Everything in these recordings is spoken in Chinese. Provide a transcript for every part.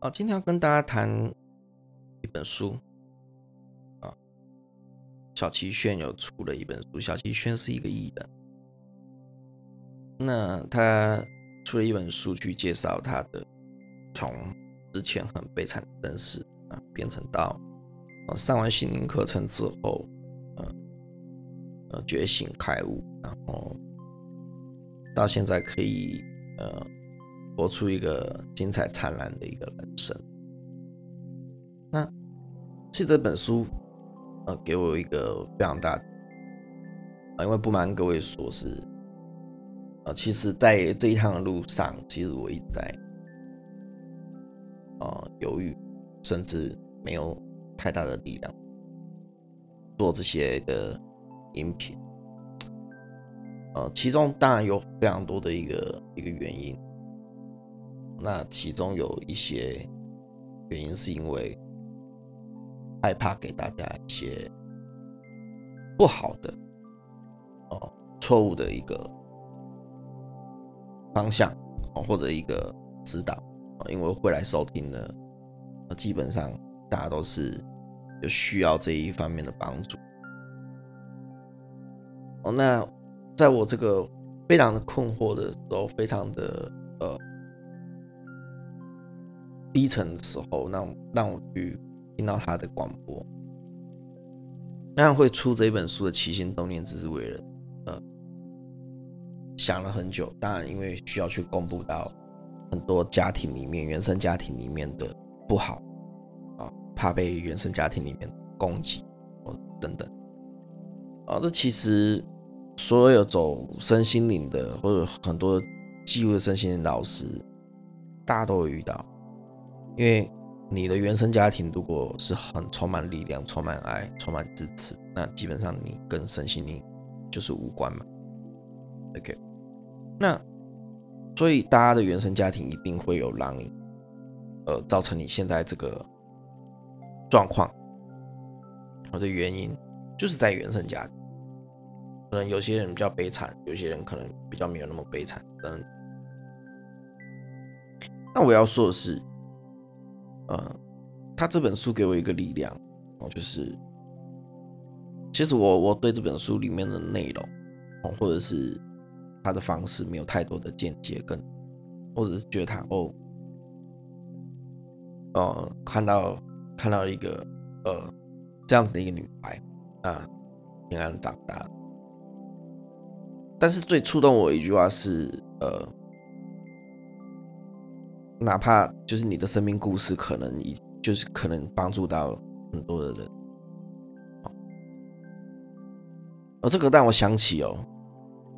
啊，今天要跟大家谈一本书啊，小齐炫有出了一本书。小齐炫是一个艺人，那他出了一本书去介绍他的从之前很悲惨的身世啊，变成到上完心灵课程之后，呃呃觉醒开悟，然后到现在可以呃。活出一个精彩灿烂的一个人生。那其实这本书，呃，给我一个非常大的，因为不瞒各位说，是呃，其实在这一趟的路上，其实我一直在呃犹豫，甚至没有太大的力量做这些的音频。呃，其中当然有非常多的一个一个原因。那其中有一些原因，是因为害怕给大家一些不好的、哦错误的一个方向哦，或者一个指导啊，因为会来收听的，基本上大家都是有需要这一方面的帮助。哦，那在我这个非常的困惑的时候，非常的。低沉的时候，让让我去听到他的广播，那样会出这本书的起心动念，只是为了呃想了很久。当然，因为需要去公布到很多家庭里面、原生家庭里面的不好啊，怕被原生家庭里面攻击或等等啊。这其实所有走身心灵的，或者很多记录身心灵老师，大家都会遇到。因为你的原生家庭如果是很充满力量、充满爱、充满支持，那基本上你跟身心灵就是无关嘛。OK，那所以大家的原生家庭一定会有让你呃造成你现在这个状况，我的原因就是在原生家庭。可能有些人比较悲惨，有些人可能比较没有那么悲惨。嗯，那我要说的是。呃，他这本书给我一个力量，哦，就是其实我我对这本书里面的内容，哦，或者是他的方式没有太多的见解，跟或者是觉得他哦，呃，看到看到一个呃这样子的一个女孩啊，平安长大，但是最触动我一句话是呃。哪怕就是你的生命故事，可能已就是可能帮助到很多的人，而这个让我想起哦，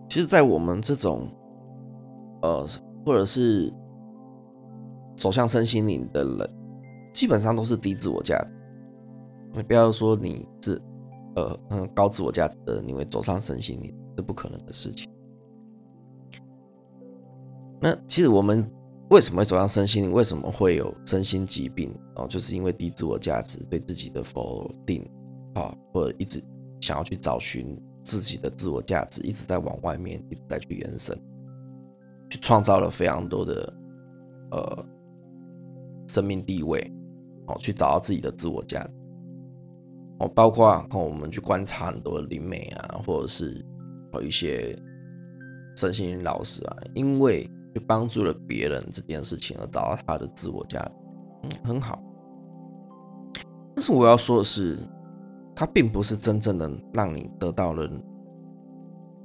其实，在我们这种呃，或者是走向身心灵的人，基本上都是低自我价值。你不要说你是呃嗯高自我价值的人，你会走上身心灵是不可能的事情。那其实我们。为什么会走上身心灵？为什么会有身心疾病？哦，就是因为低自我价值，对自己的否定，啊，或者一直想要去找寻自己的自我价值，一直在往外面，一直在去延伸，去创造了非常多的呃生命地位，哦，去找到自己的自我价值，哦，包括看我们去观察很多灵媒啊，或者是有一些身心灵老师啊，因为。去帮助了别人这件事情而找到他的自我价值，嗯，很好。但是我要说的是，他并不是真正的让你得到了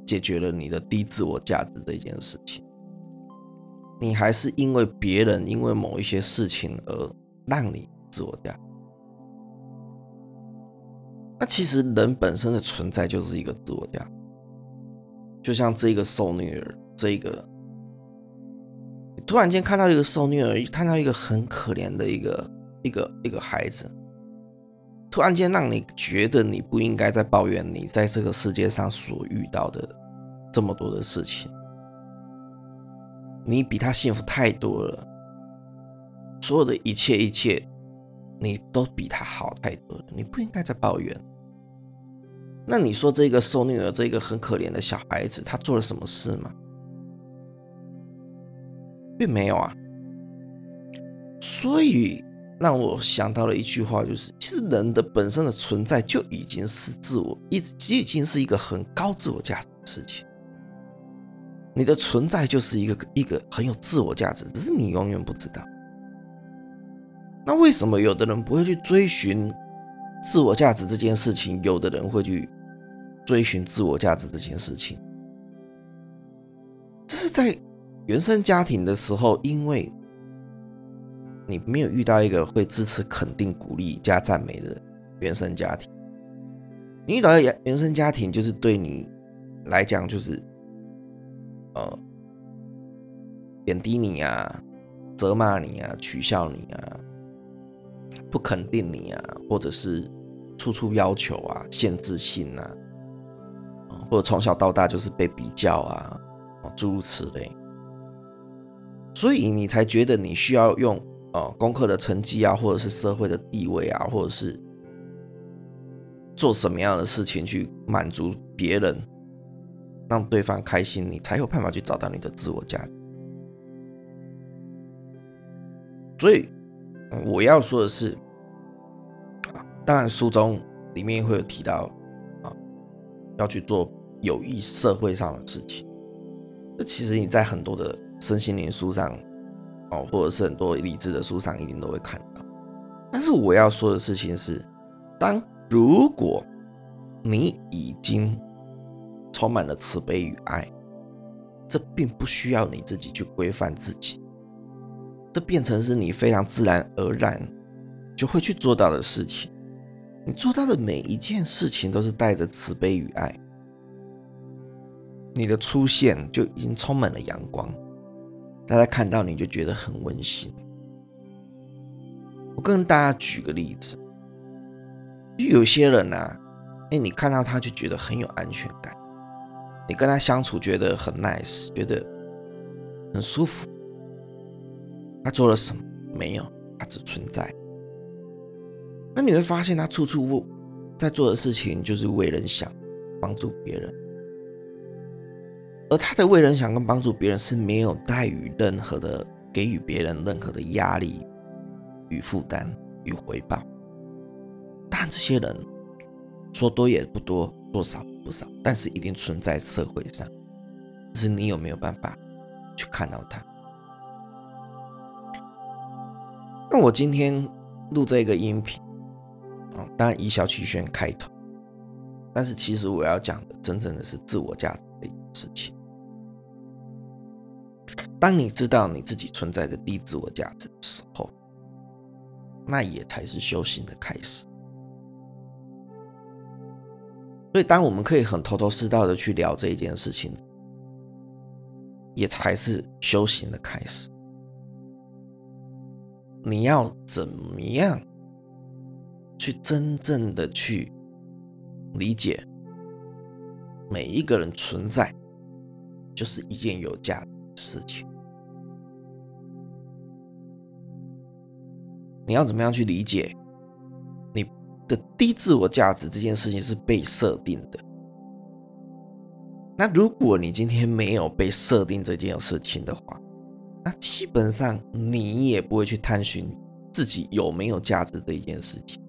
解决了你的低自我价值这件事情。你还是因为别人因为某一些事情而让你自我价。那其实人本身的存在就是一个自我价，就像这个受虐儿，这个。突然间看到一个受虐儿，看到一个很可怜的一个一个一个孩子，突然间让你觉得你不应该再抱怨你在这个世界上所遇到的这么多的事情，你比他幸福太多了，所有的一切一切，你都比他好太多了，你不应该再抱怨。那你说这个受虐儿，这个很可怜的小孩子，他做了什么事吗？并没有啊，所以让我想到了一句话，就是其实人的本身的存在就已经是自我，已已经是一个很高自我价值的事情。你的存在就是一个一个很有自我价值，只是你永远不知道。那为什么有的人不会去追寻自我价值这件事情，有的人会去追寻自我价值这件事情？这是在原生家庭的时候，因为你没有遇到一个会支持、肯定、鼓励加赞美的原生家庭，你遇到的原原生家庭就是对你来讲就是。呃，贬低你啊，责骂你啊，取笑你啊，不肯定你啊，或者是处处要求啊，限制性啊，或者从小到大就是被比较啊，诸如此类，所以你才觉得你需要用呃功课的成绩啊，或者是社会的地位啊，或者是做什么样的事情去满足别人。让对方开心，你才有办法去找到你的自我价值。所以我要说的是，当然书中里面会有提到啊，要去做有益社会上的事情。这其实你在很多的身心灵书上哦，或者是很多理智的书上一定都会看到。但是我要说的事情是，当如果你已经充满了慈悲与爱，这并不需要你自己去规范自己，这变成是你非常自然而然就会去做到的事情。你做到的每一件事情都是带着慈悲与爱，你的出现就已经充满了阳光，大家看到你就觉得很温馨。我跟大家举个例子，有些人呐，哎，你看到他就觉得很有安全感。你跟他相处觉得很 nice，觉得很舒服。他做了什么？没有，他只存在。那你会发现他处处在做的事情就是为人想，帮助别人。而他的为人想跟帮助别人是没有带予任何的给予别人任何的压力与负担与回报。但这些人说多也不多，说少。不少，但是一定存在社会上，只是你有没有办法去看到他？那我今天录这个音频，啊，当然以小曲轩开头，但是其实我要讲的，真正的是自我价值的事情。当你知道你自己存在着低自我价值的时候，那也才是修行的开始。所以，当我们可以很头头是道的去聊这一件事情，也才是修行的开始。你要怎么样去真正的去理解每一个人存在，就是一件有价值事情。你要怎么样去理解你？的低自我价值这件事情是被设定的。那如果你今天没有被设定这件事情的话，那基本上你也不会去探寻自己有没有价值这一件事情。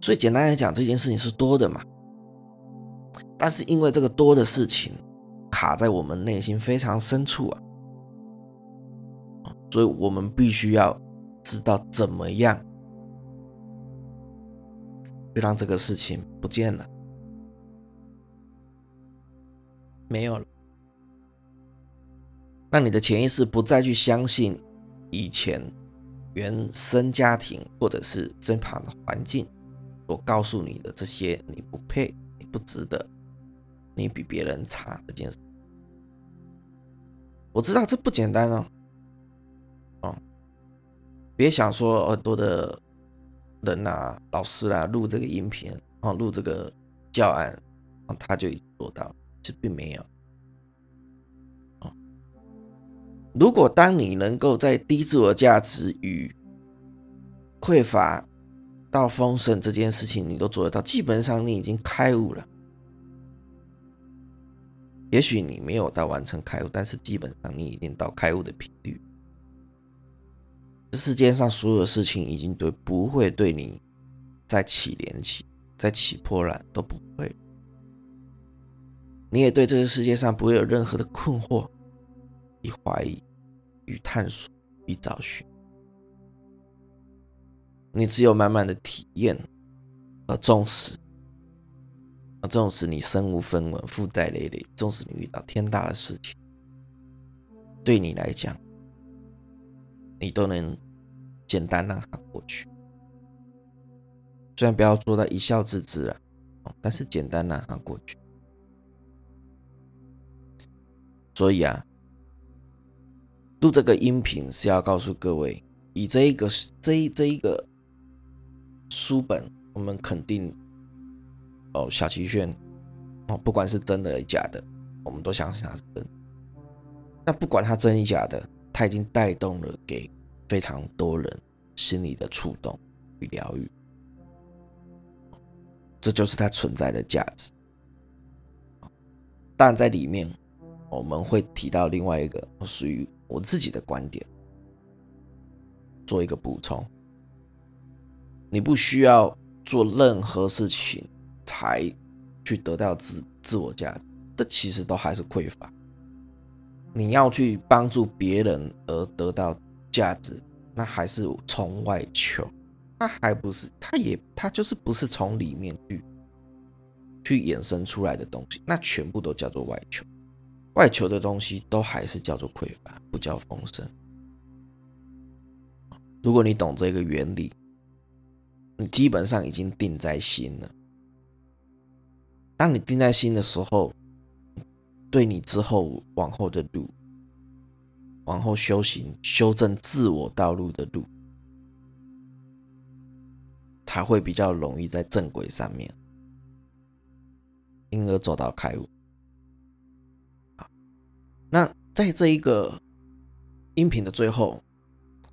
所以简单来讲，这件事情是多的嘛。但是因为这个多的事情卡在我们内心非常深处啊，所以我们必须要知道怎么样。就让这个事情不见了，没有了。让你的潜意识不再去相信以前原生家庭或者是身旁的环境所告诉你的这些“你不配，你不值得，你比别人差”这件事。我知道这不简单哦，哦，别想说很多的。人啊，老师啊，录这个音频啊，录这个教案，他就做到，其实并没有。如果当你能够在低自我价值与匮乏到丰盛这件事情，你都做得到，基本上你已经开悟了。也许你没有到完成开悟，但是基本上你已经到开悟的频率。这世界上所有的事情已经对不会对你再起涟漪，再起波澜都不会。你也对这个世界上不会有任何的困惑、与怀疑、与探索、与找寻。你只有满满的体验，和重视，而重视你身无分文、负债累累，纵使你遇到天大的事情，对你来讲，你都能简单让它过去。虽然不要做到一笑置之了，但是简单让它过去。所以啊，录这个音频是要告诉各位，以这一个这一这一个。书本，我们肯定哦，小齐炫哦，不管是真的假的，我们都相信它是真。那不管它真与假的，它已经带动了给非常多人心里的触动与疗愈，这就是它存在的价值。但在里面，我们会提到另外一个属于我自己的观点，做一个补充。你不需要做任何事情才去得到自自我价值，这其实都还是匮乏。你要去帮助别人而得到价值，那还是从外求，他还不是，他也他就是不是从里面去去衍生出来的东西，那全部都叫做外求。外求的东西都还是叫做匮乏，不叫丰盛。如果你懂这个原理。你基本上已经定在心了。当你定在心的时候，对你之后往后的路，往后修行、修正自我道路的路，才会比较容易在正轨上面，因而走到开悟。那在这一个音频的最后，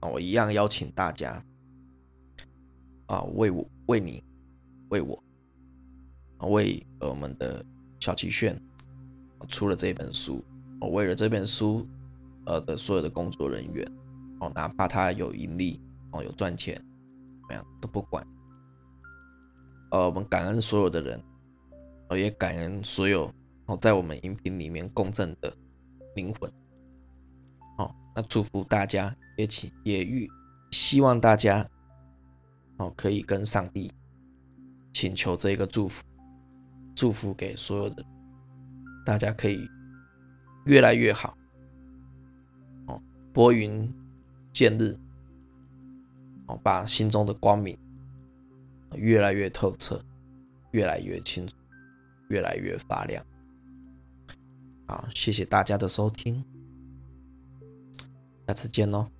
我一样邀请大家。啊，为我，为你，为我，为我们的小齐炫出了这本书。我为了这本书，呃的所有的工作人员，哦，哪怕他有盈利，哦，有赚钱，怎么样都不管。呃，我们感恩所有的人，哦，也感恩所有哦在我们音频里面共振的灵魂。哦，那祝福大家，也请也欲希望大家。哦，可以跟上帝请求这个祝福，祝福给所有的大家，可以越来越好。哦，拨云见日，哦，把心中的光明越来越透彻，越来越清楚，越来越发亮。好，谢谢大家的收听，下次见喽。